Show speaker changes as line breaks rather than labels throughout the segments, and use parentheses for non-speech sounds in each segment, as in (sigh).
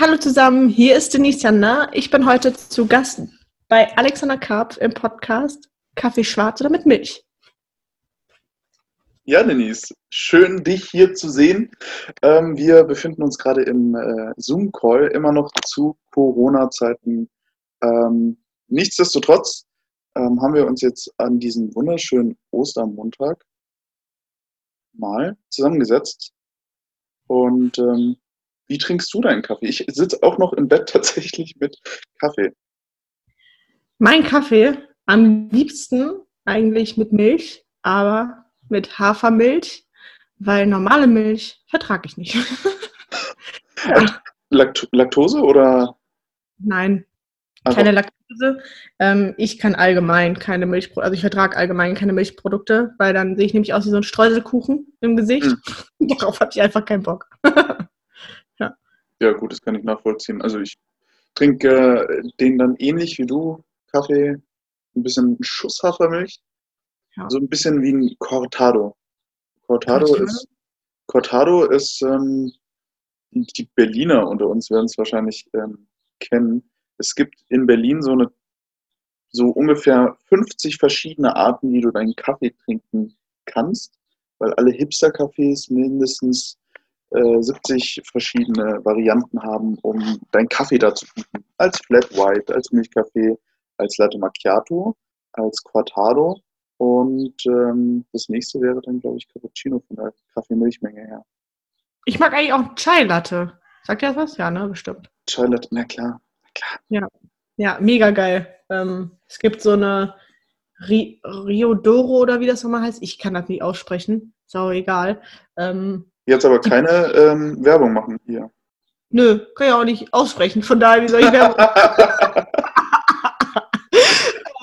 Hallo zusammen, hier ist Denise Jander. Ich bin heute zu Gast bei Alexander Karp im Podcast Kaffee schwarz oder mit Milch.
Ja, Denise, schön dich hier zu sehen. Ähm, wir befinden uns gerade im äh, Zoom-Call, immer noch zu Corona-Zeiten. Ähm, nichtsdestotrotz ähm, haben wir uns jetzt an diesen wunderschönen Ostermontag mal zusammengesetzt und ähm, wie trinkst du deinen Kaffee? Ich sitze auch noch im Bett (laughs) tatsächlich mit Kaffee.
Mein Kaffee am liebsten eigentlich mit Milch, aber mit Hafermilch, weil normale Milch vertrage ich nicht. (laughs)
ja. Lakt Laktose oder?
Nein, also. keine Laktose. Ähm, ich kann allgemein keine Milchprodukte, also ich vertrage allgemein keine Milchprodukte, weil dann sehe ich nämlich aus wie so ein Streuselkuchen im Gesicht. Mhm. (laughs) Darauf hatte ich einfach keinen Bock.
Ja, gut, das kann ich nachvollziehen. Also ich trinke äh, den dann ähnlich wie du, Kaffee, ein bisschen Schuss Hafermilch, ja. so ein bisschen wie ein Cortado. Cortado Cortado? ist, Cortado ist ähm, die Berliner unter uns werden es wahrscheinlich ähm, kennen. Es gibt in Berlin so eine so ungefähr 50 verschiedene Arten, wie du deinen Kaffee trinken kannst, weil alle Hipster-Cafés mindestens 70 äh, verschiedene Varianten haben, um deinen Kaffee da zu bieten. Als Flat White, als Milchkaffee, als Latte Macchiato, als Cortado und ähm, das nächste wäre dann, glaube ich, Cappuccino von der Kaffee-Milchmenge her.
Ich mag eigentlich auch Chai Latte. Sagt ihr das was? Ja, ne, bestimmt.
Chai Latte, na klar. Na klar.
Ja. ja, mega geil. Ähm, es gibt so eine Ri Riodoro oder wie das nochmal heißt. Ich kann das nicht aussprechen. Auch egal. Ähm,
Jetzt aber keine ähm, Werbung machen hier.
Nö, kann ich auch nicht aussprechen. Von daher, wie soll ich Werbung (laughs)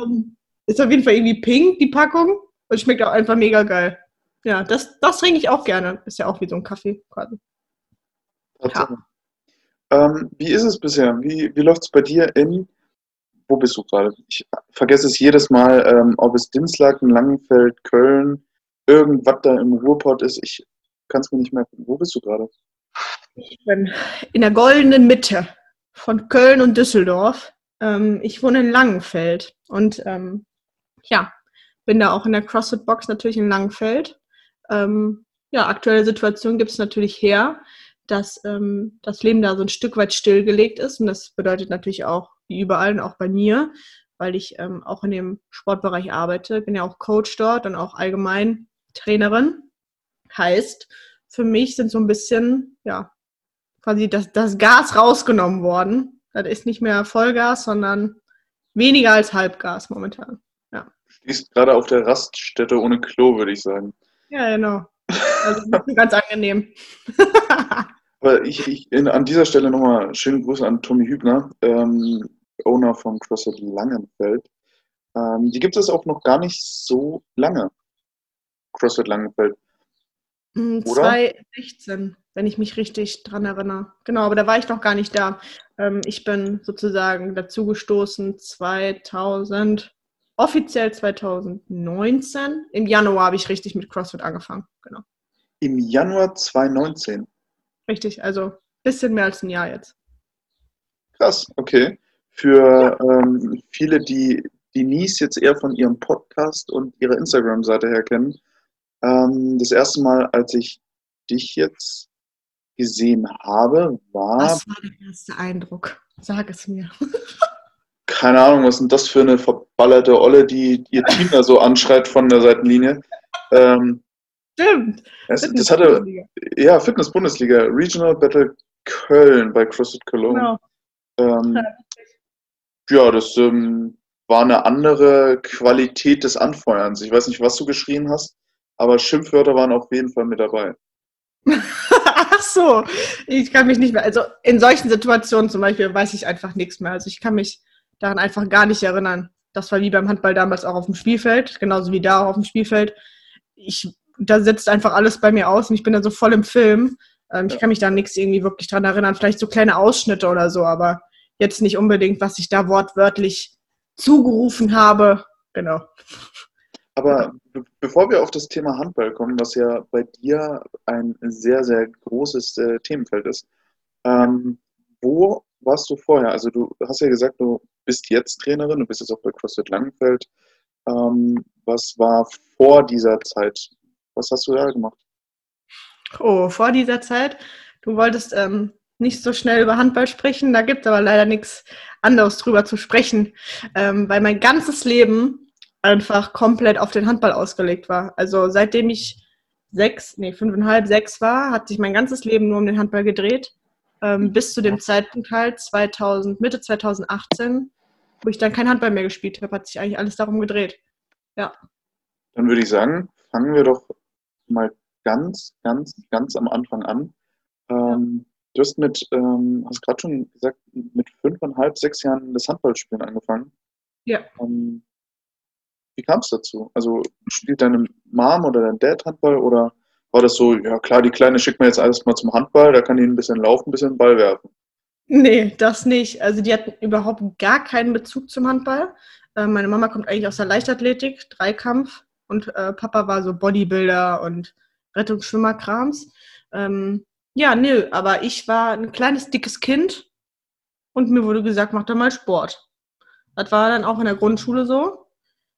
ähm, Ist auf jeden Fall irgendwie pink, die Packung. Und schmeckt auch einfach mega geil. Ja, das, das trinke ich auch gerne. Ist ja auch wie so ein Kaffee quasi.
Ja. Ähm, wie ist es bisher? Wie, wie läuft es bei dir in, wo bist du gerade? Ich vergesse es jedes Mal, ähm, ob es Dinslaken, Langenfeld, Köln, irgendwas da im Ruhrpott ist. Ich kannst mir nicht merken. Wo bist du gerade?
Ich bin in der goldenen Mitte von Köln und Düsseldorf. Ähm, ich wohne in Langenfeld und ähm, ja, bin da auch in der CrossFit-Box natürlich in Langenfeld. Ähm, ja, aktuelle Situation gibt es natürlich her, dass ähm, das Leben da so ein Stück weit stillgelegt ist und das bedeutet natürlich auch, wie überall und auch bei mir, weil ich ähm, auch in dem Sportbereich arbeite, bin ja auch Coach dort und auch allgemein Trainerin. Heißt, für mich sind so ein bisschen, ja, quasi das, das Gas rausgenommen worden. Das ist nicht mehr Vollgas, sondern weniger als Halbgas momentan. Ja.
Du stehst gerade auf der Raststätte ohne Klo, würde ich sagen.
Ja, genau. Also ganz angenehm. (laughs)
Aber ich, ich in, an dieser Stelle nochmal schöne Grüße an Tommy Hübner, ähm, Owner von CrossFit Langenfeld. Ähm, die gibt es auch noch gar nicht so lange. CrossFit Langenfeld.
2016, hm, wenn ich mich richtig dran erinnere. Genau, aber da war ich noch gar nicht da. Ähm, ich bin sozusagen dazugestoßen 2000, offiziell 2019. Im Januar habe ich richtig mit CrossFit angefangen. Genau.
Im Januar 2019?
Richtig, also ein bisschen mehr als ein Jahr jetzt.
Krass, okay. Für ja. ähm, viele, die Denise jetzt eher von ihrem Podcast und ihrer Instagram-Seite her kennen, ähm, das erste Mal, als ich dich jetzt gesehen habe, war.
Was war der erste Eindruck? Sag es mir. (laughs)
keine Ahnung, was ist denn das für eine verballerte Olle, die ihr Team da so anschreit von der Seitenlinie. Ähm,
Stimmt.
Das, das hatte, ja, Fitness-Bundesliga, Regional Battle Köln bei CrossFit Cologne. Genau. Ähm, ja, das ähm, war eine andere Qualität des Anfeuerns. Ich weiß nicht, was du geschrien hast aber Schimpfwörter waren auf jeden Fall mit dabei. (laughs)
Ach so, ich kann mich nicht mehr, also in solchen Situationen zum Beispiel weiß ich einfach nichts mehr. Also ich kann mich daran einfach gar nicht erinnern. Das war wie beim Handball damals auch auf dem Spielfeld, genauso wie da auf dem Spielfeld. Ich, da setzt einfach alles bei mir aus und ich bin dann so voll im Film. Ähm, ja. Ich kann mich da nichts irgendwie wirklich dran erinnern. Vielleicht so kleine Ausschnitte oder so, aber jetzt nicht unbedingt, was ich da wortwörtlich zugerufen habe. Genau.
Aber be bevor wir auf das Thema Handball kommen, was ja bei dir ein sehr, sehr großes äh, Themenfeld ist, ähm, wo warst du vorher? Also du hast ja gesagt, du bist jetzt Trainerin, du bist jetzt auch bei CrossFit Langenfeld. Ähm, was war vor dieser Zeit? Was hast du da gemacht?
Oh, vor dieser Zeit? Du wolltest ähm, nicht so schnell über Handball sprechen, da gibt es aber leider nichts anderes drüber zu sprechen, ähm, weil mein ganzes Leben einfach komplett auf den Handball ausgelegt war. Also seitdem ich sechs, nee, fünfeinhalb, sechs war, hat sich mein ganzes Leben nur um den Handball gedreht. Ähm, bis zu dem Zeitpunkt halt 2000, Mitte 2018, wo ich dann kein Handball mehr gespielt habe, hat sich eigentlich alles darum gedreht. Ja.
Dann würde ich sagen, fangen wir doch mal ganz, ganz, ganz am Anfang an. Ähm, du hast mit, ähm, hast gerade schon gesagt, mit fünfeinhalb, sechs Jahren das Handballspielen angefangen.
Ja.
Ähm, wie kam es dazu? Also spielt deine Mom oder dein Dad Handball oder war das so, ja klar, die Kleine schickt mir jetzt alles mal zum Handball, da kann die ein bisschen laufen, ein bisschen Ball werfen?
Nee, das nicht. Also die hatten überhaupt gar keinen Bezug zum Handball. Äh, meine Mama kommt eigentlich aus der Leichtathletik, Dreikampf und äh, Papa war so Bodybuilder und Rettungsschwimmerkrams. Ähm, ja, nö, aber ich war ein kleines, dickes Kind und mir wurde gesagt, mach doch mal Sport. Das war dann auch in der Grundschule so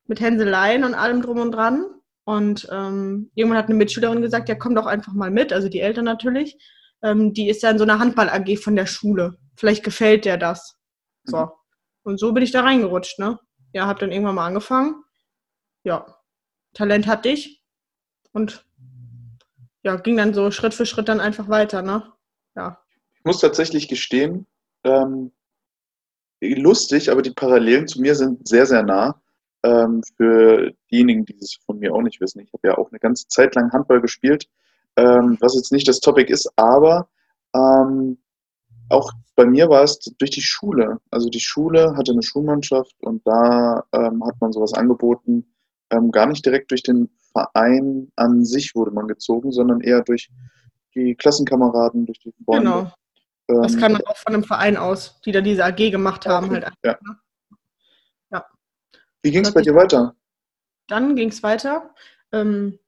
mit Hänseleien und allem drum und dran. Und ähm, irgendwann hat eine Mitschülerin gesagt, ja, komm doch einfach mal mit, also die Eltern natürlich. Ähm, die ist ja in so einer Handball-AG von der Schule. Vielleicht gefällt der das. So. Mhm. Und so bin ich da reingerutscht, ne? Ja, hab dann irgendwann mal angefangen. Ja, Talent hatte ich. Und ja, ging dann so Schritt für Schritt dann einfach weiter, ne? Ja.
Ich muss tatsächlich gestehen, ähm, lustig, aber die Parallelen zu mir sind sehr, sehr nah. Ähm, für diejenigen, die es von mir auch nicht wissen, ich habe ja auch eine ganze Zeit lang Handball gespielt, ähm, was jetzt nicht das Topic ist, aber ähm, auch bei mir war es durch die Schule. Also die Schule hatte eine Schulmannschaft und da ähm, hat man sowas angeboten. Ähm, gar nicht direkt durch den Verein an sich wurde man gezogen, sondern eher durch die Klassenkameraden, durch die
Freunde. Genau. Das ähm, kann man auch von einem Verein aus, die da diese AG gemacht haben. Okay. Halt
ja. Ne? Wie ging es bei dir weiter?
Dann ging es weiter. Ähm,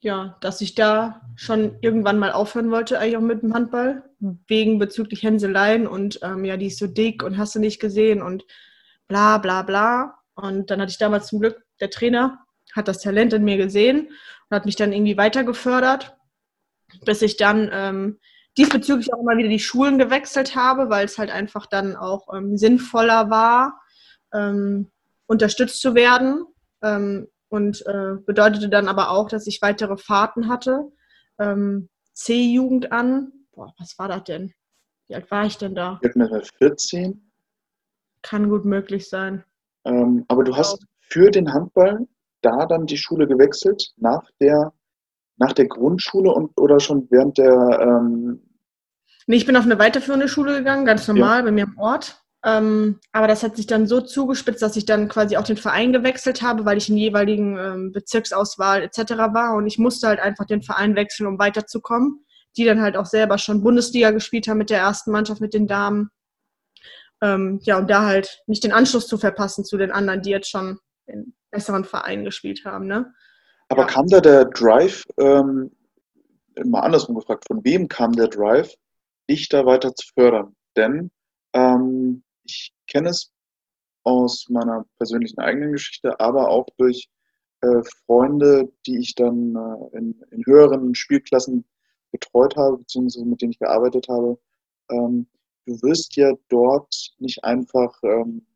ja, dass ich da schon irgendwann mal aufhören wollte, eigentlich auch mit dem Handball, wegen bezüglich Hänseleien und ähm, ja, die ist so dick und hast du nicht gesehen und bla bla bla. Und dann hatte ich damals zum Glück, der Trainer hat das Talent in mir gesehen und hat mich dann irgendwie weiter gefördert, bis ich dann ähm, diesbezüglich auch immer wieder die Schulen gewechselt habe, weil es halt einfach dann auch ähm, sinnvoller war. Ähm, unterstützt zu werden. Ähm, und äh, bedeutete dann aber auch, dass ich weitere Fahrten hatte. Ähm, C-Jugend an. Boah, was war das denn? Wie alt war ich denn da?
Ich bin 14.
Kann gut möglich sein.
Ähm, aber du hast für den Handball da dann die Schule gewechselt, nach der, nach der Grundschule und oder schon während der. Ähm
nee, ich bin auf eine weiterführende Schule gegangen, ganz normal ja. bei mir im Ort. Ähm, aber das hat sich dann so zugespitzt, dass ich dann quasi auch den Verein gewechselt habe, weil ich in jeweiligen ähm, Bezirksauswahl etc. war und ich musste halt einfach den Verein wechseln, um weiterzukommen. Die dann halt auch selber schon Bundesliga gespielt haben mit der ersten Mannschaft, mit den Damen. Ähm, ja, und da halt nicht den Anschluss zu verpassen zu den anderen, die jetzt schon in besseren Vereinen gespielt haben. Ne?
Aber ja. kam da der Drive, ähm, mal andersrum gefragt, von wem kam der Drive, dich da weiter zu fördern? Denn ähm, ich kenne es aus meiner persönlichen eigenen Geschichte, aber auch durch äh, Freunde, die ich dann äh, in, in, höheren Spielklassen betreut habe, beziehungsweise mit denen ich gearbeitet habe. Ähm, du wirst ja dort nicht einfach ähm,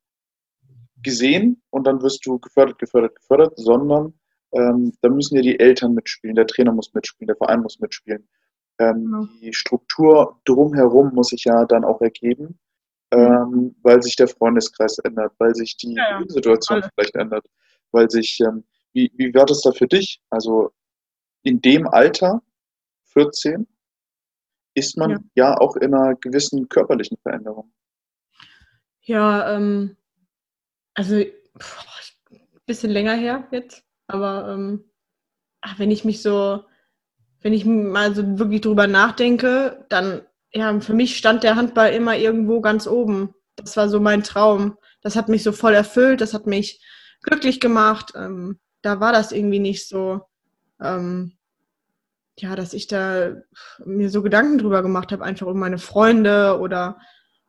gesehen und dann wirst du gefördert, gefördert, gefördert, sondern ähm, da müssen ja die Eltern mitspielen, der Trainer muss mitspielen, der Verein muss mitspielen. Ähm, ja. Die Struktur drumherum muss sich ja dann auch ergeben ähm, weil sich der Freundeskreis ändert, weil sich die ja, ja. Situation vielleicht ändert, weil sich, ähm, wie, wie war das da für dich? Also in dem Alter, 14, ist man ja, ja auch in einer gewissen körperlichen Veränderung.
Ja, ähm, also ein bisschen länger her jetzt, aber ähm, wenn ich mich so, wenn ich mal so wirklich drüber nachdenke, dann ja, für mich stand der Handball immer irgendwo ganz oben. Das war so mein Traum. Das hat mich so voll erfüllt, das hat mich glücklich gemacht. Ähm, da war das irgendwie nicht so, ähm, ja, dass ich da mir so Gedanken drüber gemacht habe, einfach um meine Freunde oder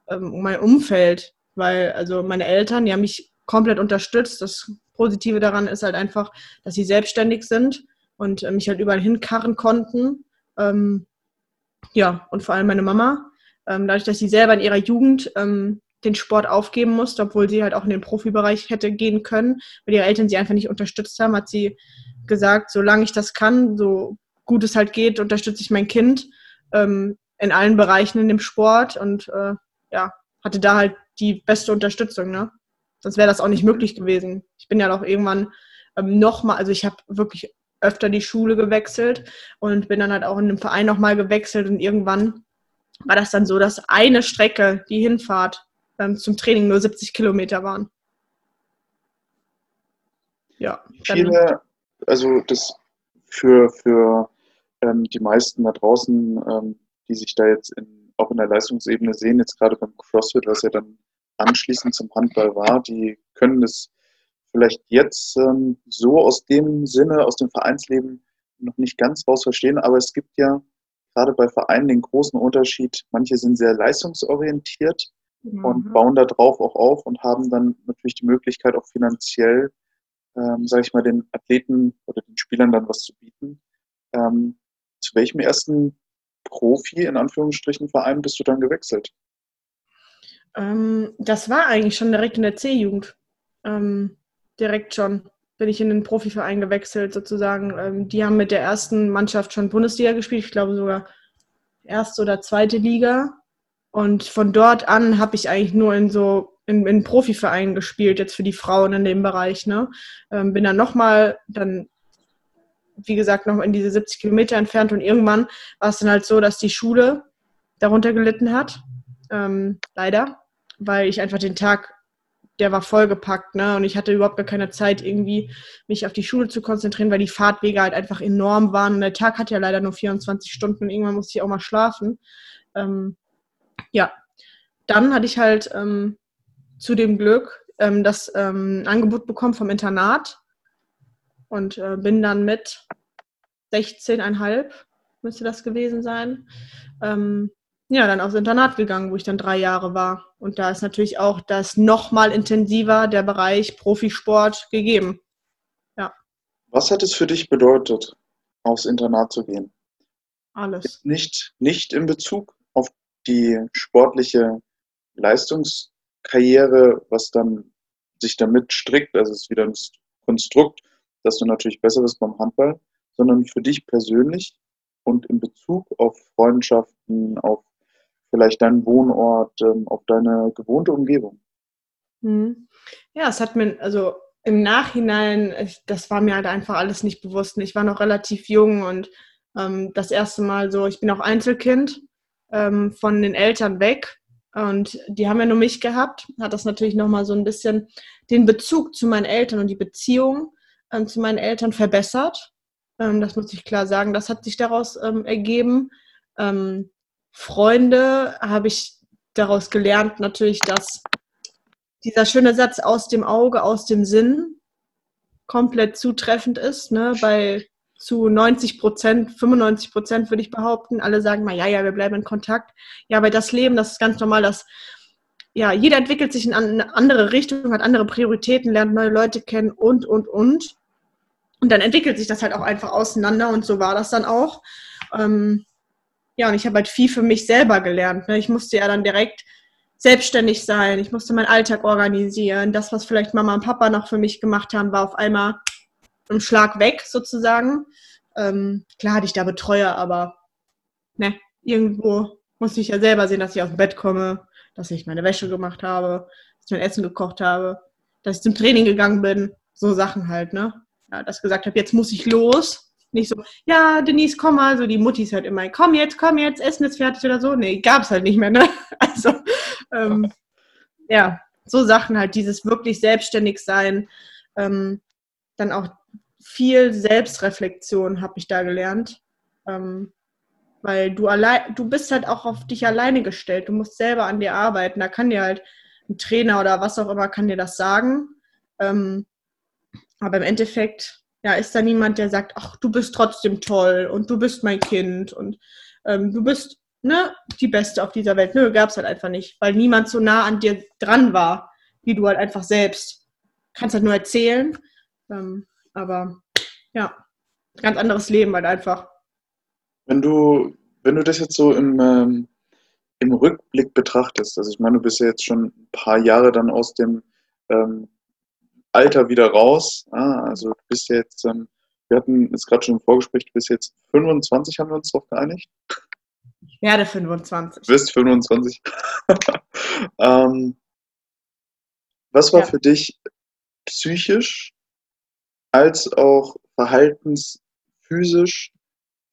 ähm, mein Umfeld, weil also meine Eltern, die haben mich komplett unterstützt. Das Positive daran ist halt einfach, dass sie selbstständig sind und äh, mich halt überall hinkarren konnten. Ähm, ja, und vor allem meine Mama. Ähm, dadurch, dass sie selber in ihrer Jugend ähm, den Sport aufgeben musste, obwohl sie halt auch in den Profibereich hätte gehen können, weil ihre Eltern sie einfach nicht unterstützt haben, hat sie gesagt, solange ich das kann, so gut es halt geht, unterstütze ich mein Kind ähm, in allen Bereichen in dem Sport und äh, ja, hatte da halt die beste Unterstützung, ne? Sonst wäre das auch nicht möglich gewesen. Ich bin ja auch irgendwann ähm, nochmal, also ich habe wirklich öfter die Schule gewechselt und bin dann halt auch in dem Verein nochmal gewechselt und irgendwann war das dann so, dass eine Strecke, die Hinfahrt ähm, zum Training nur 70 Kilometer waren.
Ja. Viele, also das für, für ähm, die meisten da draußen, ähm, die sich da jetzt in, auch in der Leistungsebene sehen, jetzt gerade beim CrossFit, was ja dann anschließend zum Handball war, die können das vielleicht jetzt ähm, so aus dem Sinne, aus dem Vereinsleben noch nicht ganz raus verstehen, aber es gibt ja gerade bei Vereinen den großen Unterschied, manche sind sehr leistungsorientiert mhm. und bauen darauf auch auf und haben dann natürlich die Möglichkeit, auch finanziell, ähm, sage ich mal, den Athleten oder den Spielern dann was zu bieten. Ähm, zu welchem ersten Profi, in Anführungsstrichen, Verein bist du dann gewechselt?
Ähm, das war eigentlich schon direkt in der C-Jugend. Ähm, direkt schon bin ich in den Profiverein gewechselt sozusagen. Ähm, die haben mit der ersten Mannschaft schon Bundesliga gespielt, ich glaube sogar erste oder zweite Liga. Und von dort an habe ich eigentlich nur in so in, in Profivereinen gespielt, jetzt für die Frauen in dem Bereich. Ne? Ähm, bin dann nochmal, dann, wie gesagt, noch in diese 70 Kilometer entfernt und irgendwann war es dann halt so, dass die Schule darunter gelitten hat. Ähm, leider weil ich einfach den Tag, der war vollgepackt, ne? Und ich hatte überhaupt gar keine Zeit, irgendwie mich auf die Schule zu konzentrieren, weil die Fahrtwege halt einfach enorm waren. Und der Tag hat ja leider nur 24 Stunden und irgendwann musste ich auch mal schlafen. Ähm, ja, dann hatte ich halt ähm, zu dem Glück ähm, das ähm, Angebot bekommen vom Internat und äh, bin dann mit 16,5 müsste das gewesen sein, ähm, ja, dann aufs Internat gegangen, wo ich dann drei Jahre war. Und da ist natürlich auch das nochmal intensiver der Bereich Profisport gegeben. Ja.
Was hat es für dich bedeutet, aufs Internat zu gehen?
Alles.
Nicht, nicht in Bezug auf die sportliche Leistungskarriere, was dann sich damit strickt, also es ist wieder ein Konstrukt, dass du natürlich besser bist beim Handball, sondern für dich persönlich und in Bezug auf Freundschaften, auf vielleicht deinen Wohnort, ähm, auf deine gewohnte Umgebung.
Mhm. Ja, es hat mir, also im Nachhinein, das war mir halt einfach alles nicht bewusst. Ich war noch relativ jung und ähm, das erste Mal so, ich bin auch Einzelkind ähm, von den Eltern weg und die haben ja nur mich gehabt, hat das natürlich nochmal so ein bisschen den Bezug zu meinen Eltern und die Beziehung ähm, zu meinen Eltern verbessert. Ähm, das muss ich klar sagen, das hat sich daraus ähm, ergeben. Freunde habe ich daraus gelernt, natürlich, dass dieser schöne Satz aus dem Auge, aus dem Sinn komplett zutreffend ist. Ne? Bei zu 90 Prozent, 95 Prozent würde ich behaupten. Alle sagen mal, ja, ja, wir bleiben in Kontakt. Ja, aber das Leben, das ist ganz normal, dass ja, jeder entwickelt sich in eine andere Richtung, hat andere Prioritäten, lernt neue Leute kennen und, und, und. Und dann entwickelt sich das halt auch einfach auseinander und so war das dann auch. Ähm, ja, und ich habe halt viel für mich selber gelernt. Ne? Ich musste ja dann direkt selbstständig sein. Ich musste meinen Alltag organisieren. Das, was vielleicht Mama und Papa noch für mich gemacht haben, war auf einmal im Schlag weg sozusagen. Ähm, klar hatte ich da Betreuer, aber ne, irgendwo musste ich ja selber sehen, dass ich aus dem Bett komme, dass ich meine Wäsche gemacht habe, dass ich mein Essen gekocht habe, dass ich zum Training gegangen bin. So Sachen halt, ne? Ja, dass ich gesagt habe, jetzt muss ich los nicht so, ja, Denise, komm mal, so die Muttis halt immer, komm jetzt, komm jetzt, Essen ist fertig oder so. Nee, gab es halt nicht mehr, ne? (laughs) Also, ähm, ja, so Sachen halt, dieses wirklich selbstständig sein, ähm, dann auch viel Selbstreflexion habe ich da gelernt. Ähm, weil du allein, du bist halt auch auf dich alleine gestellt. Du musst selber an dir arbeiten. Da kann dir halt ein Trainer oder was auch immer kann dir das sagen. Ähm, aber im Endeffekt ja, ist da niemand, der sagt, ach, du bist trotzdem toll und du bist mein Kind und ähm, du bist ne, die Beste auf dieser Welt. Nö, gab es halt einfach nicht, weil niemand so nah an dir dran war, wie du halt einfach selbst. Kannst halt nur erzählen, ähm, aber ja, ganz anderes Leben halt einfach.
Wenn du, wenn du das jetzt so im, ähm, im Rückblick betrachtest, also ich meine, du bist ja jetzt schon ein paar Jahre dann aus dem ähm, Alter wieder raus, ah, also du bist jetzt, ähm, wir hatten es gerade schon im Vorgespräch, du bist jetzt 25, haben wir uns darauf geeinigt?
Ich werde 25.
Du bist 25. (laughs) ähm, was war ja. für dich psychisch als auch verhaltensphysisch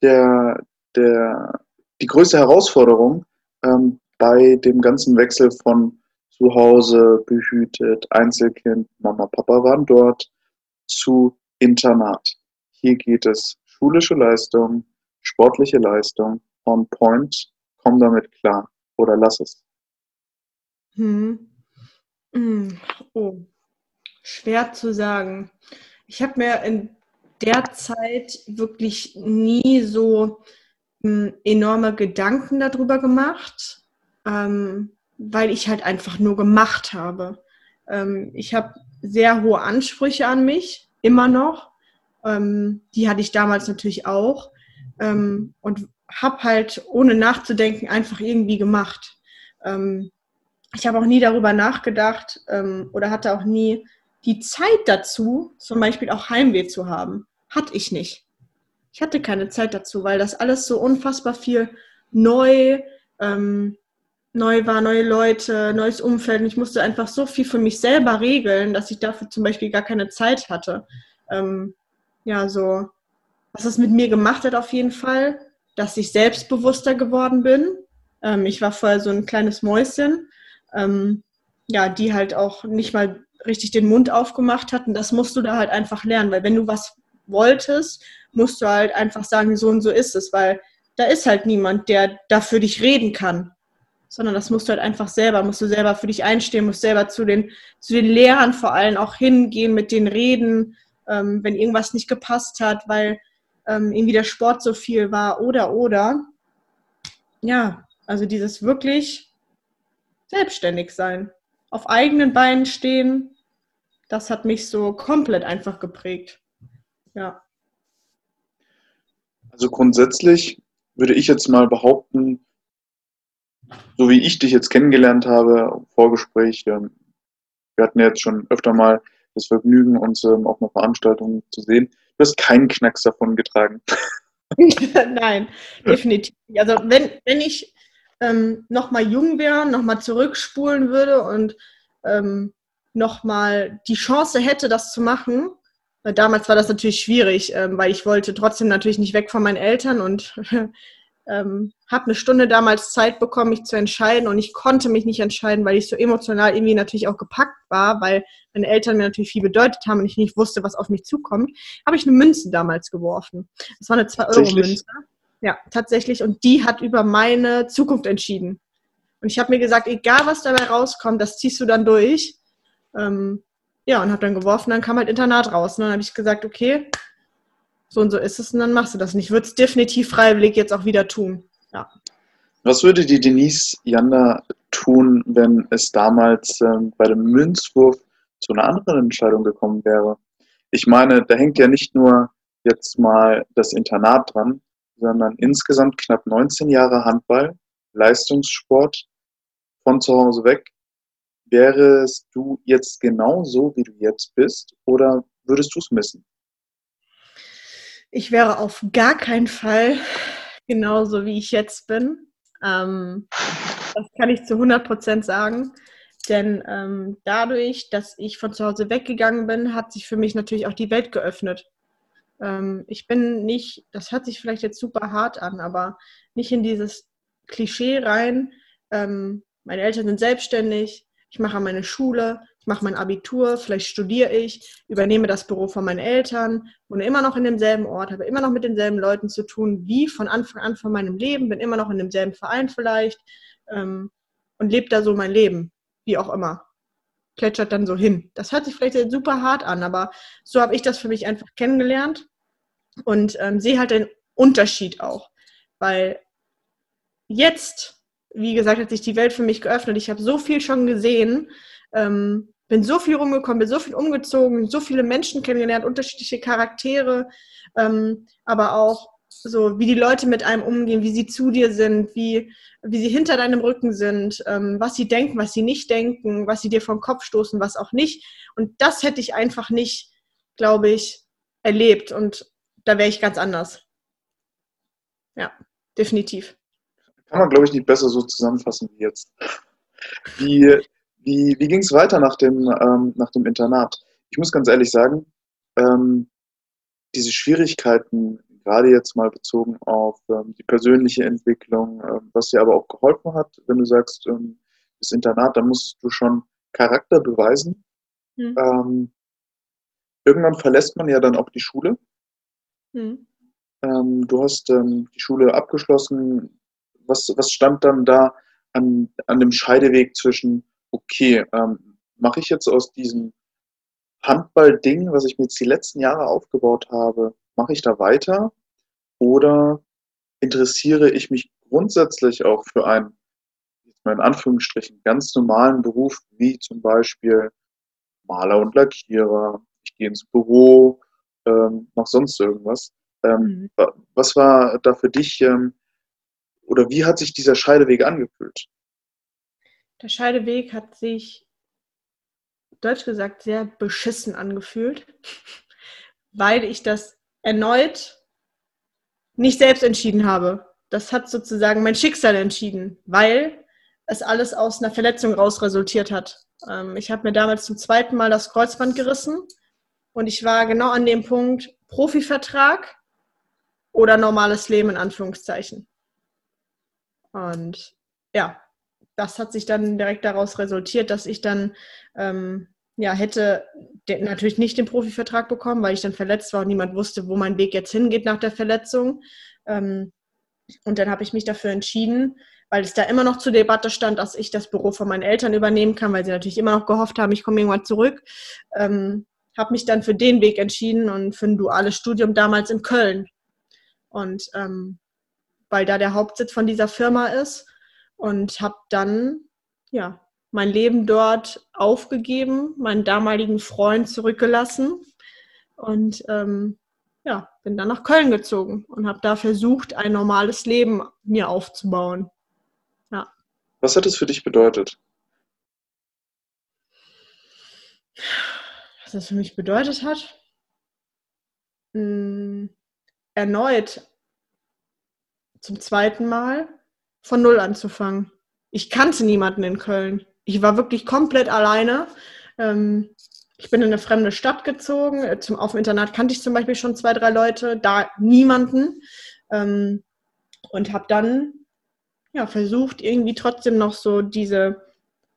der, der, die größte Herausforderung ähm, bei dem ganzen Wechsel von zu Hause, behütet, Einzelkind, Mama, Papa waren dort, zu Internat. Hier geht es schulische Leistung, sportliche Leistung, on point, komm damit klar oder lass es.
Hm. hm. Oh, schwer zu sagen. Ich habe mir in der Zeit wirklich nie so hm, enorme Gedanken darüber gemacht, ähm, weil ich halt einfach nur gemacht habe. Ähm, ich habe sehr hohe Ansprüche an mich, immer noch. Ähm, die hatte ich damals natürlich auch. Ähm, und habe halt ohne nachzudenken einfach irgendwie gemacht. Ähm, ich habe auch nie darüber nachgedacht ähm, oder hatte auch nie die Zeit dazu, zum Beispiel auch Heimweh zu haben. Hatte ich nicht. Ich hatte keine Zeit dazu, weil das alles so unfassbar viel neu, ähm, neu war, neue Leute, neues Umfeld. Und ich musste einfach so viel für mich selber regeln, dass ich dafür zum Beispiel gar keine Zeit hatte. Ähm, ja, so, was es mit mir gemacht hat auf jeden Fall, dass ich selbstbewusster geworden bin. Ähm, ich war vorher so ein kleines Mäuschen, ähm, ja, die halt auch nicht mal richtig den Mund aufgemacht hat. Und das musst du da halt einfach lernen, weil wenn du was wolltest, musst du halt einfach sagen, so und so ist es, weil da ist halt niemand, der da für dich reden kann. Sondern das musst du halt einfach selber, musst du selber für dich einstehen, musst selber zu den, zu den Lehrern vor allem auch hingehen, mit denen reden, ähm, wenn irgendwas nicht gepasst hat, weil ähm, irgendwie der Sport so viel war oder oder. Ja, also dieses wirklich selbstständig sein, auf eigenen Beinen stehen, das hat mich so komplett einfach geprägt. Ja.
Also grundsätzlich würde ich jetzt mal behaupten, so wie ich dich jetzt kennengelernt habe, im Vorgespräch, ähm, wir hatten jetzt schon öfter mal das Vergnügen, uns ähm, auf einer Veranstaltung zu sehen. Du hast keinen Knacks davon getragen. (laughs) (laughs)
Nein, definitiv. Also wenn, wenn ich ähm, nochmal jung wäre, nochmal zurückspulen würde und ähm, nochmal die Chance hätte, das zu machen, weil damals war das natürlich schwierig, ähm, weil ich wollte trotzdem natürlich nicht weg von meinen Eltern und (laughs) ähm, habe eine Stunde damals Zeit bekommen, mich zu entscheiden und ich konnte mich nicht entscheiden, weil ich so emotional irgendwie natürlich auch gepackt war, weil meine Eltern mir natürlich viel bedeutet haben und ich nicht wusste, was auf mich zukommt, habe ich eine Münze damals geworfen. Das war eine 2-Euro-Münze. Ja, tatsächlich. Und die hat über meine Zukunft entschieden. Und ich habe mir gesagt, egal was dabei rauskommt, das ziehst du dann durch. Ähm, ja, und habe dann geworfen, dann kam halt Internat raus. Und dann habe ich gesagt, okay, so und so ist es und dann machst du das. Und ich würde es definitiv freiwillig jetzt auch wieder tun. Ja.
Was würde die Denise Janda tun, wenn es damals ähm, bei dem Münzwurf zu einer anderen Entscheidung gekommen wäre? Ich meine, da hängt ja nicht nur jetzt mal das Internat dran, sondern insgesamt knapp 19 Jahre Handball, Leistungssport von zu Hause weg. Wärest du jetzt genauso, wie du jetzt bist, oder würdest du es missen?
Ich wäre auf gar keinen Fall genauso, wie ich jetzt bin. Ähm, das kann ich zu 100 Prozent sagen. Denn ähm, dadurch, dass ich von zu Hause weggegangen bin, hat sich für mich natürlich auch die Welt geöffnet. Ähm, ich bin nicht, das hört sich vielleicht jetzt super hart an, aber nicht in dieses Klischee rein. Ähm, meine Eltern sind selbstständig, ich mache meine Schule, mache mein Abitur, vielleicht studiere ich, übernehme das Büro von meinen Eltern, wohne immer noch in demselben Ort, habe immer noch mit denselben Leuten zu tun, wie von Anfang an von meinem Leben, bin immer noch in demselben Verein vielleicht ähm, und lebe da so mein Leben, wie auch immer. Plätschert dann so hin. Das hört sich vielleicht super hart an, aber so habe ich das für mich einfach kennengelernt und ähm, sehe halt den Unterschied auch, weil jetzt, wie gesagt, hat sich die Welt für mich geöffnet. Ich habe so viel schon gesehen, ähm, bin so viel rumgekommen, bin so viel umgezogen, so viele Menschen kennengelernt, unterschiedliche Charaktere, ähm, aber auch so, wie die Leute mit einem umgehen, wie sie zu dir sind, wie, wie sie hinter deinem Rücken sind, ähm, was sie denken, was sie nicht denken, was sie dir vom Kopf stoßen, was auch nicht. Und das hätte ich einfach nicht, glaube ich, erlebt. Und da wäre ich ganz anders. Ja, definitiv.
Kann man, glaube ich, nicht besser so zusammenfassen wie jetzt. Wie, wie, wie ging es weiter nach dem, ähm, nach dem Internat? Ich muss ganz ehrlich sagen, ähm, diese Schwierigkeiten, gerade jetzt mal bezogen auf ähm, die persönliche Entwicklung, ähm, was dir aber auch geholfen hat, wenn du sagst, ähm, das Internat, da musst du schon Charakter beweisen. Mhm. irgendwann verlässt man ja dann auch die Schule. Mhm. du hast die Schule abgeschlossen. Was, was stand dann da an, an dem Scheideweg zwischen, okay, mache ich jetzt aus diesem Handball-Ding, was ich mir jetzt die letzten Jahre aufgebaut habe, mache ich da weiter oder interessiere ich mich grundsätzlich auch für einen, jetzt mal in Anführungsstrichen, ganz normalen Beruf, wie zum Beispiel Maler und Lackierer, ich gehe ins Büro, ähm, mache sonst irgendwas. Ähm, mhm. Was war da für dich ähm, oder wie hat sich dieser Scheideweg angefühlt?
Der Scheideweg hat sich, deutsch gesagt, sehr beschissen angefühlt, (laughs) weil ich das erneut nicht selbst entschieden habe. Das hat sozusagen mein Schicksal entschieden, weil es alles aus einer Verletzung raus resultiert hat. Ähm, ich habe mir damals zum zweiten Mal das Kreuzband gerissen und ich war genau an dem Punkt Profivertrag oder normales Leben in Anführungszeichen. Und ja, das hat sich dann direkt daraus resultiert, dass ich dann ähm, ja, hätte natürlich nicht den Profivertrag bekommen, weil ich dann verletzt war und niemand wusste, wo mein Weg jetzt hingeht nach der Verletzung. Ähm, und dann habe ich mich dafür entschieden, weil es da immer noch zur Debatte stand, dass ich das Büro von meinen Eltern übernehmen kann, weil sie natürlich immer noch gehofft haben, ich komme irgendwann zurück. Ähm, habe mich dann für den Weg entschieden und für ein duales Studium damals in Köln. Und ähm, weil da der Hauptsitz von dieser Firma ist und habe dann ja mein Leben dort aufgegeben, meinen damaligen Freund zurückgelassen und ähm, ja, bin dann nach Köln gezogen und habe da versucht, ein normales Leben mir aufzubauen. Ja.
Was hat es für dich bedeutet?
Was das für mich bedeutet hat? Hm, erneut zum zweiten Mal von Null anzufangen. Ich kannte niemanden in Köln ich war wirklich komplett alleine. Ähm, ich bin in eine fremde Stadt gezogen. Zum, auf dem Internat kannte ich zum Beispiel schon zwei, drei Leute, da niemanden. Ähm, und habe dann ja, versucht, irgendwie trotzdem noch so diese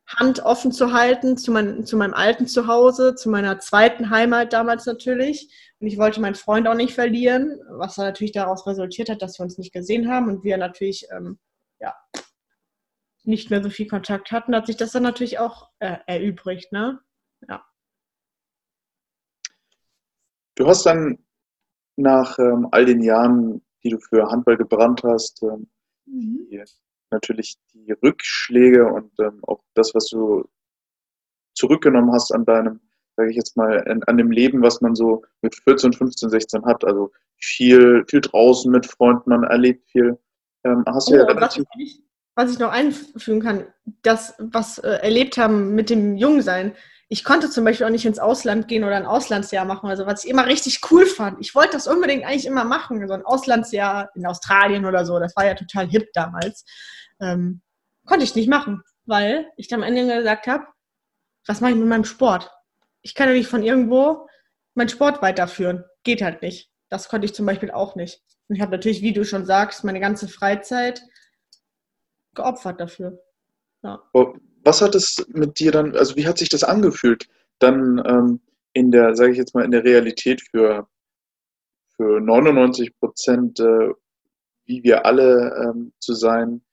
Hand offen zu halten zu, mein, zu meinem alten Zuhause, zu meiner zweiten Heimat damals natürlich. Und ich wollte meinen Freund auch nicht verlieren, was natürlich daraus resultiert hat, dass wir uns nicht gesehen haben und wir natürlich ähm, nicht mehr so viel Kontakt hatten, hat sich das dann natürlich auch äh, erübrigt, ne? Ja.
Du hast dann nach ähm, all den Jahren, die du für Handball gebrannt hast, ähm, mhm. die, natürlich die Rückschläge und ähm, auch das, was du zurückgenommen hast an deinem, sage ich jetzt mal, an, an, dem Leben, was man so mit 14, 15, 16 hat. Also viel, viel draußen mit Freunden, man erlebt viel. Ähm, hast oh, du ja relativ,
was ich noch einfügen kann, das, was äh, erlebt haben mit dem Jungsein. Ich konnte zum Beispiel auch nicht ins Ausland gehen oder ein Auslandsjahr machen, also was ich immer richtig cool fand. Ich wollte das unbedingt eigentlich immer machen, so ein Auslandsjahr in Australien oder so. Das war ja total hip damals. Ähm, konnte ich nicht machen, weil ich am Ende gesagt habe, was mache ich mit meinem Sport? Ich kann ja nicht von irgendwo meinen Sport weiterführen. Geht halt nicht. Das konnte ich zum Beispiel auch nicht. Und ich habe natürlich, wie du schon sagst, meine ganze Freizeit geopfert dafür.
Ja. Oh, was hat es mit dir dann, also wie hat sich das angefühlt, dann ähm, in der, sage ich jetzt mal, in der Realität für, für 99 Prozent, äh, wie wir alle ähm, zu sein,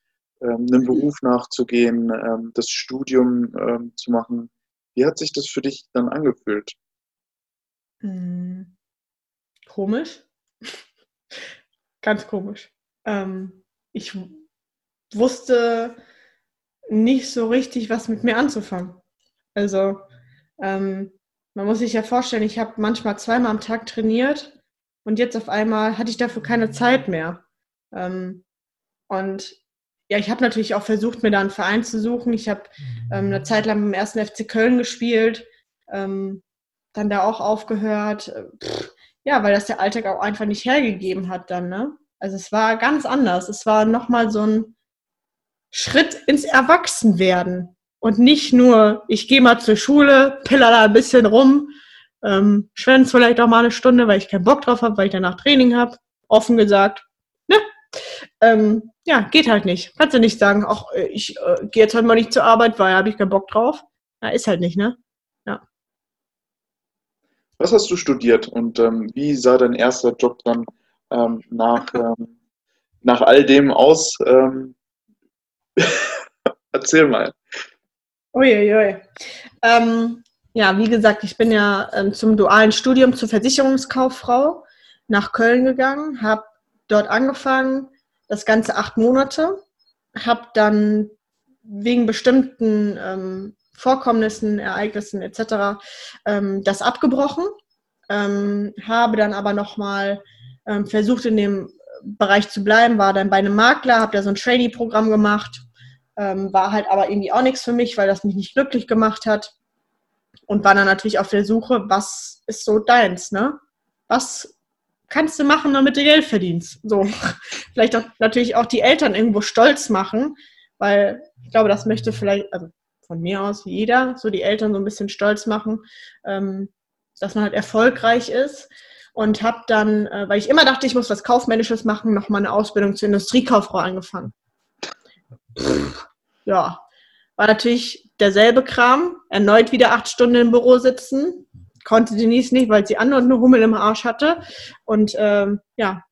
ähm, einem Beruf nachzugehen, ähm, das Studium ähm, zu machen. Wie hat sich das für dich dann angefühlt?
Hm. Komisch. (laughs) Ganz komisch. Ähm, ich wusste nicht so richtig, was mit mir anzufangen. Also ähm, man muss sich ja vorstellen, ich habe manchmal zweimal am Tag trainiert und jetzt auf einmal hatte ich dafür keine Zeit mehr. Ähm, und ja, ich habe natürlich auch versucht, mir da einen Verein zu suchen. Ich habe ähm, eine Zeit lang im ersten FC Köln gespielt, ähm, dann da auch aufgehört. Pff, ja, weil das der Alltag auch einfach nicht hergegeben hat dann, ne? Also es war ganz anders. Es war nochmal so ein Schritt ins Erwachsenwerden. Und nicht nur, ich gehe mal zur Schule, piller da ein bisschen rum, ähm, schwänze vielleicht auch mal eine Stunde, weil ich keinen Bock drauf habe, weil ich danach Training habe. Offen gesagt, ne? Ähm, ja, geht halt nicht. Kannst du nicht sagen, ach, ich äh, gehe jetzt halt mal nicht zur Arbeit, weil habe ich keinen Bock drauf. Ja, ist halt nicht, ne? Ja.
Was hast du studiert und ähm, wie sah dein erster Job dann ähm, nach, ähm, nach all dem aus? Ähm, (laughs) erzähl mal.
Uiuiui. Ähm, ja, wie gesagt, ich bin ja ähm, zum dualen Studium zur Versicherungskauffrau nach Köln gegangen, habe dort angefangen, das Ganze acht Monate, habe dann wegen bestimmten ähm, Vorkommnissen, Ereignissen etc. Ähm, das abgebrochen, ähm, habe dann aber nochmal ähm, versucht, in dem Bereich zu bleiben, war dann bei einem Makler, habe da so ein Trainee-Programm gemacht, ähm, war halt aber irgendwie auch nichts für mich, weil das mich nicht glücklich gemacht hat. Und war dann natürlich auf der Suche, was ist so deins, ne? Was kannst du machen, damit du Geld verdienst? So. (laughs) vielleicht auch natürlich auch die Eltern irgendwo stolz machen, weil ich glaube, das möchte vielleicht, also von mir aus jeder, so die Eltern so ein bisschen stolz machen, ähm, dass man halt erfolgreich ist. Und habe dann, äh, weil ich immer dachte, ich muss was Kaufmännisches machen, nochmal eine Ausbildung zur Industriekauffrau angefangen. Pff, ja, war natürlich derselbe Kram. Erneut wieder acht Stunden im Büro sitzen. Konnte Denise nicht, weil sie an und eine Hummel im Arsch hatte. Und ähm, ja,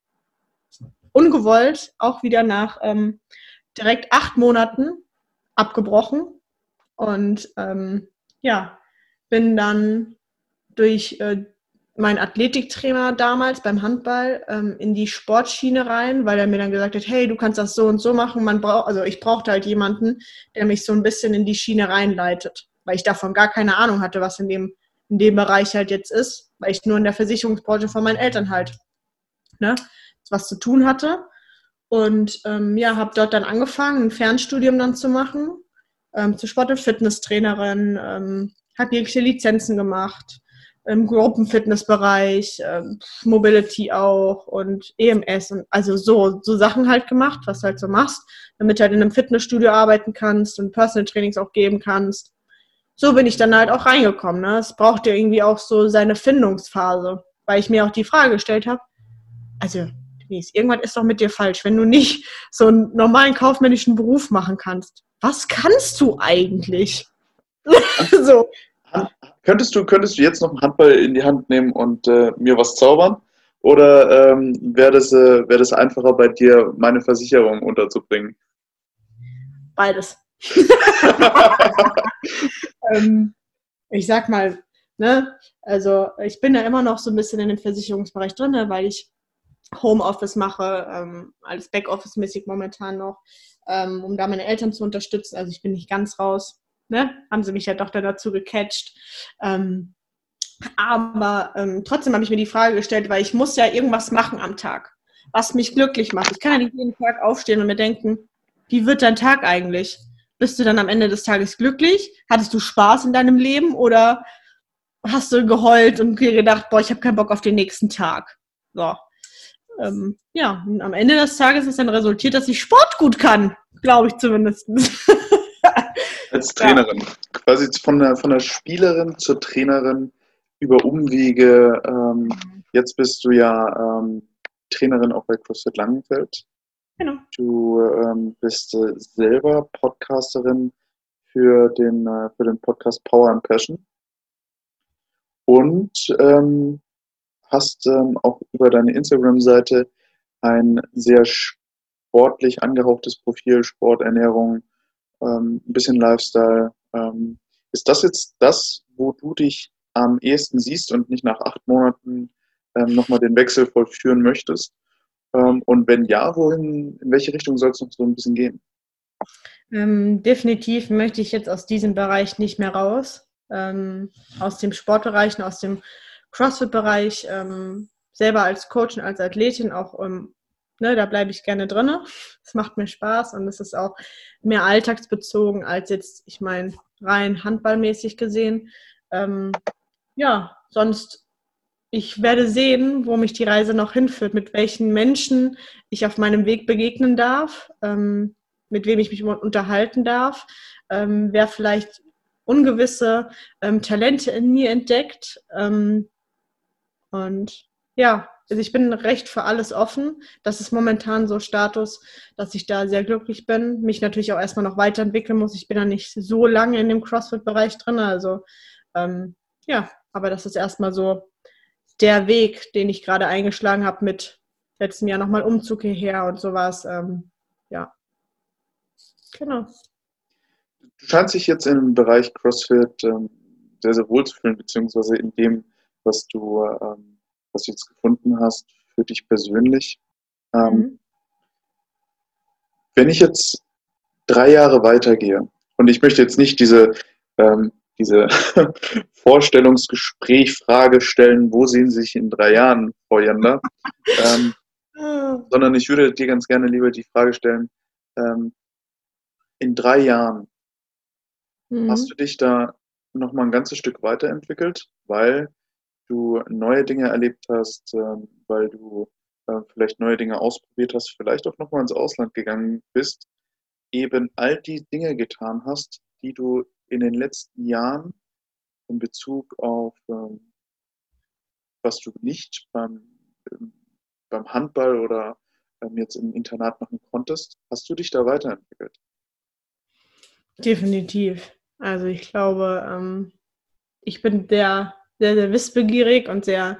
ungewollt auch wieder nach ähm, direkt acht Monaten abgebrochen. Und ähm, ja, bin dann durch äh, mein Athletiktrainer damals beim Handball ähm, in die Sportschiene rein, weil er mir dann gesagt hat, hey, du kannst das so und so machen. Man braucht, also ich brauchte halt jemanden, der mich so ein bisschen in die Schiene reinleitet, weil ich davon gar keine Ahnung hatte, was in dem in dem Bereich halt jetzt ist, weil ich nur in der Versicherungsbranche von meinen Eltern halt ne, was zu tun hatte. Und ähm, ja, habe dort dann angefangen, ein Fernstudium dann zu machen, ähm, zur Sport- und Fitnesstrainerin, ähm, habe jegliche Lizenzen gemacht, im Gruppenfitnessbereich, äh, Mobility auch und EMS und also so, so Sachen halt gemacht, was halt so machst, damit du halt in einem Fitnessstudio arbeiten kannst und Personal Trainings auch geben kannst. So bin ich dann halt auch reingekommen. Ne? Es braucht ja irgendwie auch so seine Findungsphase, weil ich mir auch die Frage gestellt habe, also Denise, irgendwas ist doch mit dir falsch, wenn du nicht so einen normalen kaufmännischen Beruf machen kannst. Was kannst du eigentlich? (laughs)
so. Könntest du, könntest du jetzt noch einen Handball in die Hand nehmen und äh, mir was zaubern? Oder ähm, wäre das, äh, wär das einfacher bei dir, meine Versicherung unterzubringen?
Beides. (laughs) ähm, ich sag mal, ne, also ich bin da immer noch so ein bisschen in dem Versicherungsbereich drin, ne, weil ich Homeoffice mache, ähm, alles Backoffice-mäßig momentan noch, ähm, um da meine Eltern zu unterstützen. Also ich bin nicht ganz raus ne, haben sie mich ja doch dann dazu gecatcht. Ähm, aber ähm, trotzdem habe ich mir die Frage gestellt, weil ich muss ja irgendwas machen am Tag, was mich glücklich macht. Ich kann ja nicht jeden Tag aufstehen und mir denken, wie wird dein Tag eigentlich? Bist du dann am Ende des Tages glücklich? Hattest du Spaß in deinem Leben oder hast du geheult und gedacht, boah, ich habe keinen Bock auf den nächsten Tag? So. Ähm, ja, und am Ende des Tages ist dann resultiert, dass ich Sport gut kann, glaube ich zumindest. (laughs)
Als Trainerin. Ja. Quasi von der, von der Spielerin zur Trainerin über Umwege. Ähm, jetzt bist du ja ähm, Trainerin auch bei CrossFit Langenfeld. Genau. Du ähm, bist äh, selber Podcasterin für den, äh, für den Podcast Power and Passion. Und ähm, hast ähm, auch über deine Instagram-Seite ein sehr sportlich angehauchtes Profil, Sport, Ernährung, ähm, ein bisschen Lifestyle. Ähm, ist das jetzt das, wo du dich am ehesten siehst und nicht nach acht Monaten ähm, nochmal den Wechsel vollführen möchtest? Ähm, und wenn ja, wohin, in welche Richtung soll es noch so ein bisschen gehen?
Ähm, definitiv möchte ich jetzt aus diesem Bereich nicht mehr raus. Ähm, aus dem Sportbereich und aus dem CrossFit-Bereich. Ähm, selber als Coach und als Athletin auch, ähm, ne, da bleibe ich gerne drin. Es macht mir Spaß und es ist auch mehr alltagsbezogen als jetzt, ich meine, rein handballmäßig gesehen. Ähm, ja, sonst ich werde sehen, wo mich die Reise noch hinführt, mit welchen Menschen ich auf meinem Weg begegnen darf, ähm, mit wem ich mich unterhalten darf, ähm, wer vielleicht ungewisse ähm, Talente in mir entdeckt. Ähm, und ja, also ich bin recht für alles offen. Das ist momentan so Status, dass ich da sehr glücklich bin. Mich natürlich auch erstmal noch weiterentwickeln muss. Ich bin da nicht so lange in dem CrossFit-Bereich drin. Also ähm, ja, aber das ist erstmal so der Weg, den ich gerade eingeschlagen habe mit letztem Jahr nochmal Umzug hierher und sowas. Ähm, ja,
genau. Du scheinst dich jetzt im Bereich CrossFit ähm, sehr, sehr wohl zu fühlen, beziehungsweise in dem, was du, ähm, was du jetzt gefunden hast für dich persönlich. Ähm, mhm. Wenn ich jetzt drei Jahre weitergehe und ich möchte jetzt nicht diese ähm, diese (laughs) Vorstellungsgespräch, Frage stellen, wo sehen Sie sich in drei Jahren, Frau Janda? ähm, (laughs) sondern ich würde dir ganz gerne lieber die Frage stellen, ähm, in drei Jahren, mhm. hast du dich da nochmal ein ganzes Stück weiterentwickelt, weil du neue Dinge erlebt hast, ähm, weil du äh, vielleicht neue Dinge ausprobiert hast, vielleicht auch nochmal ins Ausland gegangen bist, eben all die Dinge getan hast, die du in den letzten Jahren in Bezug auf, ähm, was du nicht beim, ähm, beim Handball oder ähm, jetzt im Internat machen konntest? Hast du dich da weiterentwickelt?
Definitiv. Also ich glaube, ähm, ich bin sehr, sehr, sehr wissbegierig und sehr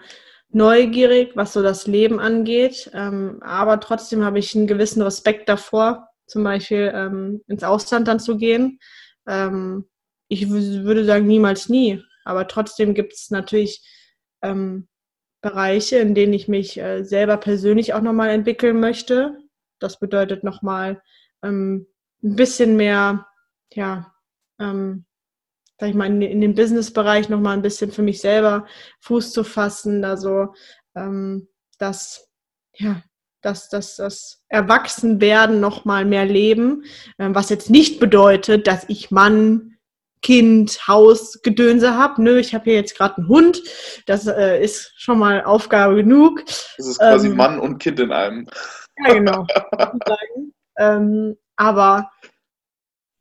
neugierig, was so das Leben angeht. Ähm, aber trotzdem habe ich einen gewissen Respekt davor, zum Beispiel ähm, ins Ausland dann zu gehen. Ähm, ich würde sagen, niemals nie. Aber trotzdem gibt es natürlich ähm, Bereiche, in denen ich mich äh, selber persönlich auch nochmal entwickeln möchte. Das bedeutet nochmal ähm, ein bisschen mehr, ja, ähm, sag ich mal, in, in dem Business-Bereich nochmal ein bisschen für mich selber Fuß zu fassen. Also ähm, das, ja, dass das, das Erwachsenwerden nochmal mehr leben, äh, was jetzt nicht bedeutet, dass ich Mann, Kind, Haus, Gedönse habe. Nö, ich habe hier jetzt gerade einen Hund. Das äh, ist schon mal Aufgabe genug.
Das ist quasi ähm, Mann und Kind in einem.
Ja, genau. (laughs) ähm, aber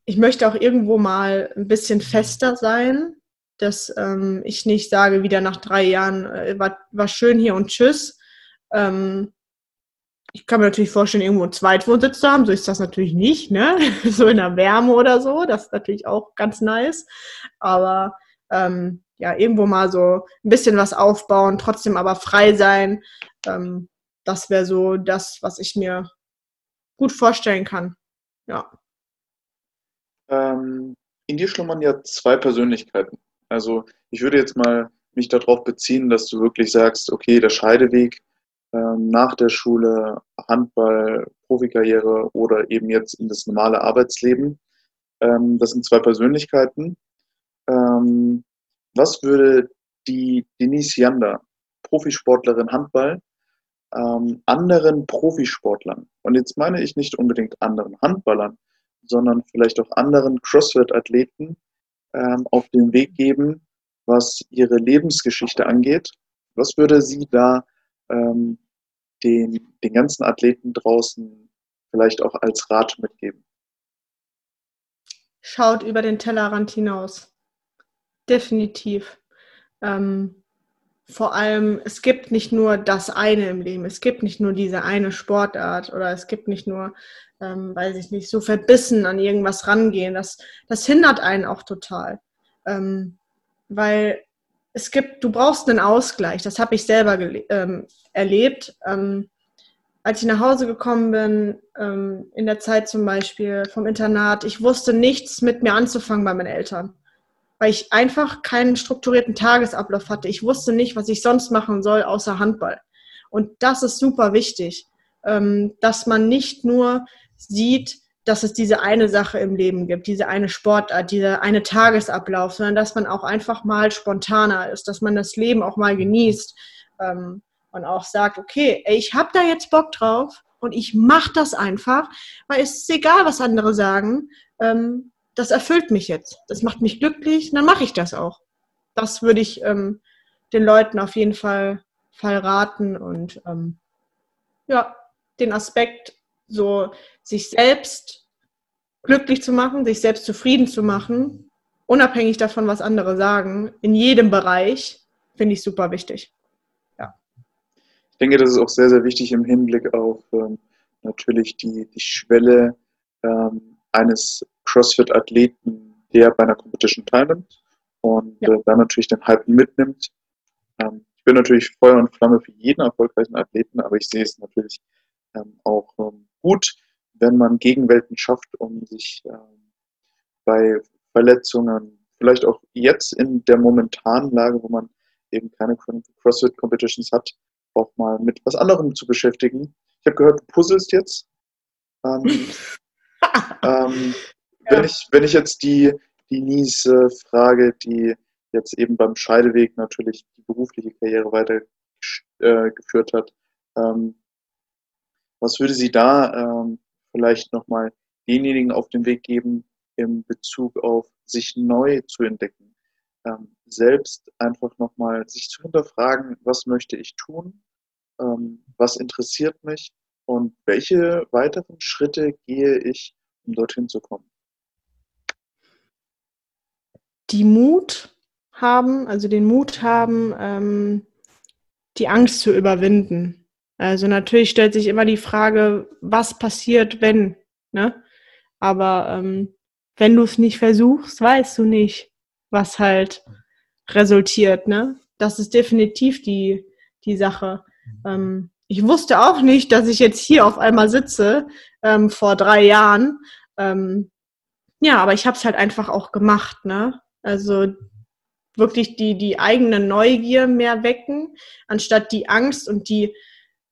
ich möchte auch irgendwo mal ein bisschen fester sein, dass ähm, ich nicht sage, wieder nach drei Jahren, äh, war, war schön hier und tschüss. Ähm, ich kann mir natürlich vorstellen, irgendwo einen Zweitwohnsitz zu haben. So ist das natürlich nicht, ne? (laughs) So in der Wärme oder so. Das ist natürlich auch ganz nice. Aber ähm, ja, irgendwo mal so ein bisschen was aufbauen, trotzdem aber frei sein. Ähm, das wäre so das, was ich mir gut vorstellen kann. Ja.
Ähm, in dir schlummern ja zwei Persönlichkeiten. Also ich würde jetzt mal mich darauf beziehen, dass du wirklich sagst, okay, der Scheideweg ähm, nach der Schule Handball, Profikarriere oder eben jetzt in das normale Arbeitsleben. Ähm, das sind zwei Persönlichkeiten. Ähm, was würde die Denise Janda, Profisportlerin Handball, anderen Profisportlern, und jetzt meine ich nicht unbedingt anderen Handballern, sondern vielleicht auch anderen CrossFit-Athleten auf den Weg geben, was ihre Lebensgeschichte angeht? Was würde sie da ähm, den, den ganzen Athleten draußen vielleicht auch als Rat mitgeben?
Schaut über den Tellerrand hinaus. Definitiv. Ähm, vor allem, es gibt nicht nur das eine im Leben, es gibt nicht nur diese eine Sportart oder es gibt nicht nur, ähm, weiß ich nicht, so verbissen an irgendwas rangehen. Das, das hindert einen auch total. Ähm, weil es gibt, du brauchst einen Ausgleich. Das habe ich selber ähm, erlebt. Ähm, als ich nach Hause gekommen bin, ähm, in der Zeit zum Beispiel vom Internat, ich wusste nichts mit mir anzufangen bei meinen Eltern, weil ich einfach keinen strukturierten Tagesablauf hatte. Ich wusste nicht, was ich sonst machen soll, außer Handball. Und das ist super wichtig, ähm, dass man nicht nur sieht, dass es diese eine Sache im Leben gibt, diese eine Sportart, dieser eine Tagesablauf, sondern dass man auch einfach mal spontaner ist, dass man das Leben auch mal genießt ähm, und auch sagt, okay, ich habe da jetzt Bock drauf und ich mache das einfach, weil es ist egal, was andere sagen. Ähm, das erfüllt mich jetzt, das macht mich glücklich, dann mache ich das auch. Das würde ich ähm, den Leuten auf jeden Fall, Fall raten und ähm, ja, den Aspekt, so sich selbst glücklich zu machen, sich selbst zufrieden zu machen, unabhängig davon, was andere sagen, in jedem Bereich, finde ich super wichtig.
Ja. Ich denke, das ist auch sehr, sehr wichtig im Hinblick auf ähm, natürlich die, die Schwelle ähm, eines CrossFit-Athleten, der bei einer Competition teilnimmt und ja. äh, dann natürlich den Hype mitnimmt. Ähm, ich bin natürlich Feuer und Flamme für jeden erfolgreichen Athleten, aber ich sehe es natürlich ähm, auch ähm, gut, wenn man Gegenwelten schafft, um sich ähm, bei Verletzungen, vielleicht auch jetzt in der momentanen Lage, wo man eben keine CrossFit-Competitions hat, auch mal mit was anderem zu beschäftigen. Ich habe gehört, du puzzelst jetzt. Ähm, (laughs) ähm, wenn, ich, wenn ich jetzt die, die Nies äh, frage, die jetzt eben beim Scheideweg natürlich die berufliche Karriere weitergeführt äh, hat, ähm, was würde sie da ähm, vielleicht nochmal denjenigen auf den Weg geben, im Bezug auf sich neu zu entdecken? Ähm, selbst einfach nochmal sich zu hinterfragen, was möchte ich tun? Ähm, was interessiert mich? Und welche weiteren Schritte gehe ich, um dorthin zu kommen?
Die Mut haben, also den Mut haben, ähm, die Angst zu überwinden. Also natürlich stellt sich immer die Frage, was passiert, wenn, ne? Aber ähm, wenn du es nicht versuchst, weißt du nicht, was halt resultiert, ne? Das ist definitiv die, die Sache. Ähm, ich wusste auch nicht, dass ich jetzt hier auf einmal sitze, ähm, vor drei Jahren. Ähm, ja, aber ich habe es halt einfach auch gemacht, ne? Also wirklich die, die eigene Neugier mehr wecken, anstatt die Angst und die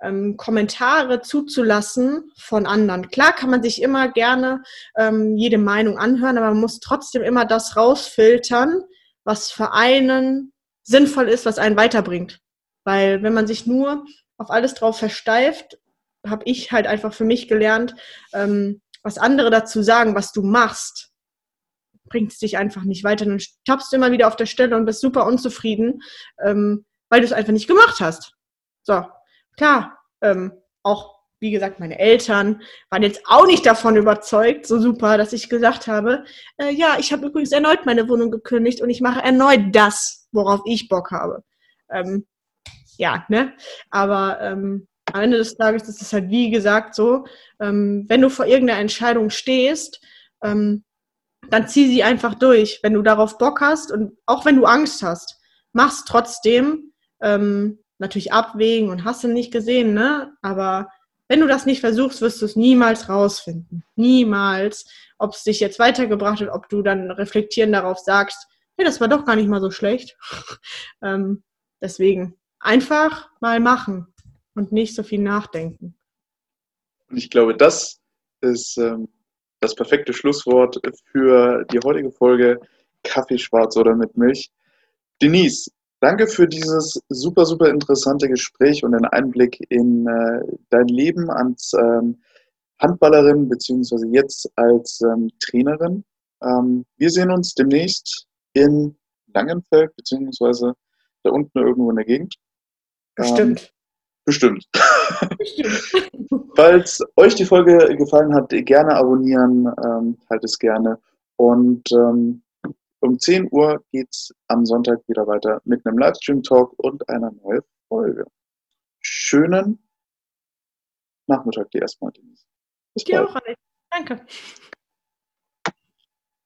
ähm, Kommentare zuzulassen von anderen. Klar kann man sich immer gerne ähm, jede Meinung anhören, aber man muss trotzdem immer das rausfiltern, was für einen sinnvoll ist, was einen weiterbringt. Weil wenn man sich nur auf alles drauf versteift, habe ich halt einfach für mich gelernt, ähm, was andere dazu sagen, was du machst, bringt es dich einfach nicht weiter. Dann tappst du immer wieder auf der Stelle und bist super unzufrieden, ähm, weil du es einfach nicht gemacht hast. So, klar, ähm, auch wie gesagt, meine Eltern waren jetzt auch nicht davon überzeugt, so super, dass ich gesagt habe, äh, ja, ich habe übrigens erneut meine Wohnung gekündigt und ich mache erneut das, worauf ich Bock habe. Ähm, ja, ne? Aber ähm, am Ende des Tages ist es halt wie gesagt so, ähm, wenn du vor irgendeiner Entscheidung stehst, ähm, dann zieh sie einfach durch. Wenn du darauf Bock hast und auch wenn du Angst hast, mach's trotzdem. Ähm, natürlich abwägen und hast du nicht gesehen, ne? Aber wenn du das nicht versuchst, wirst du es niemals rausfinden. Niemals. Ob es dich jetzt weitergebracht hat, ob du dann reflektieren darauf sagst, hey, das war doch gar nicht mal so schlecht. (laughs) ähm, deswegen einfach mal machen und nicht so viel nachdenken.
Und ich glaube, das ist ähm, das perfekte Schlusswort für die heutige Folge Kaffee schwarz oder mit Milch. Denise, Danke für dieses super, super interessante Gespräch und den Einblick in äh, dein Leben als ähm, Handballerin beziehungsweise jetzt als ähm, Trainerin. Ähm, wir sehen uns demnächst in Langenfeld beziehungsweise da unten irgendwo in der Gegend.
Bestimmt.
Bestimmt. bestimmt. (laughs) Falls euch die Folge gefallen hat, gerne abonnieren, ähm, teilt es gerne und ähm, um 10 Uhr geht es am Sonntag wieder weiter mit einem Livestream-Talk und einer neuen Folge. Schönen Nachmittag dir erstmal, Denise.
Bis dir auch, Alex. Danke.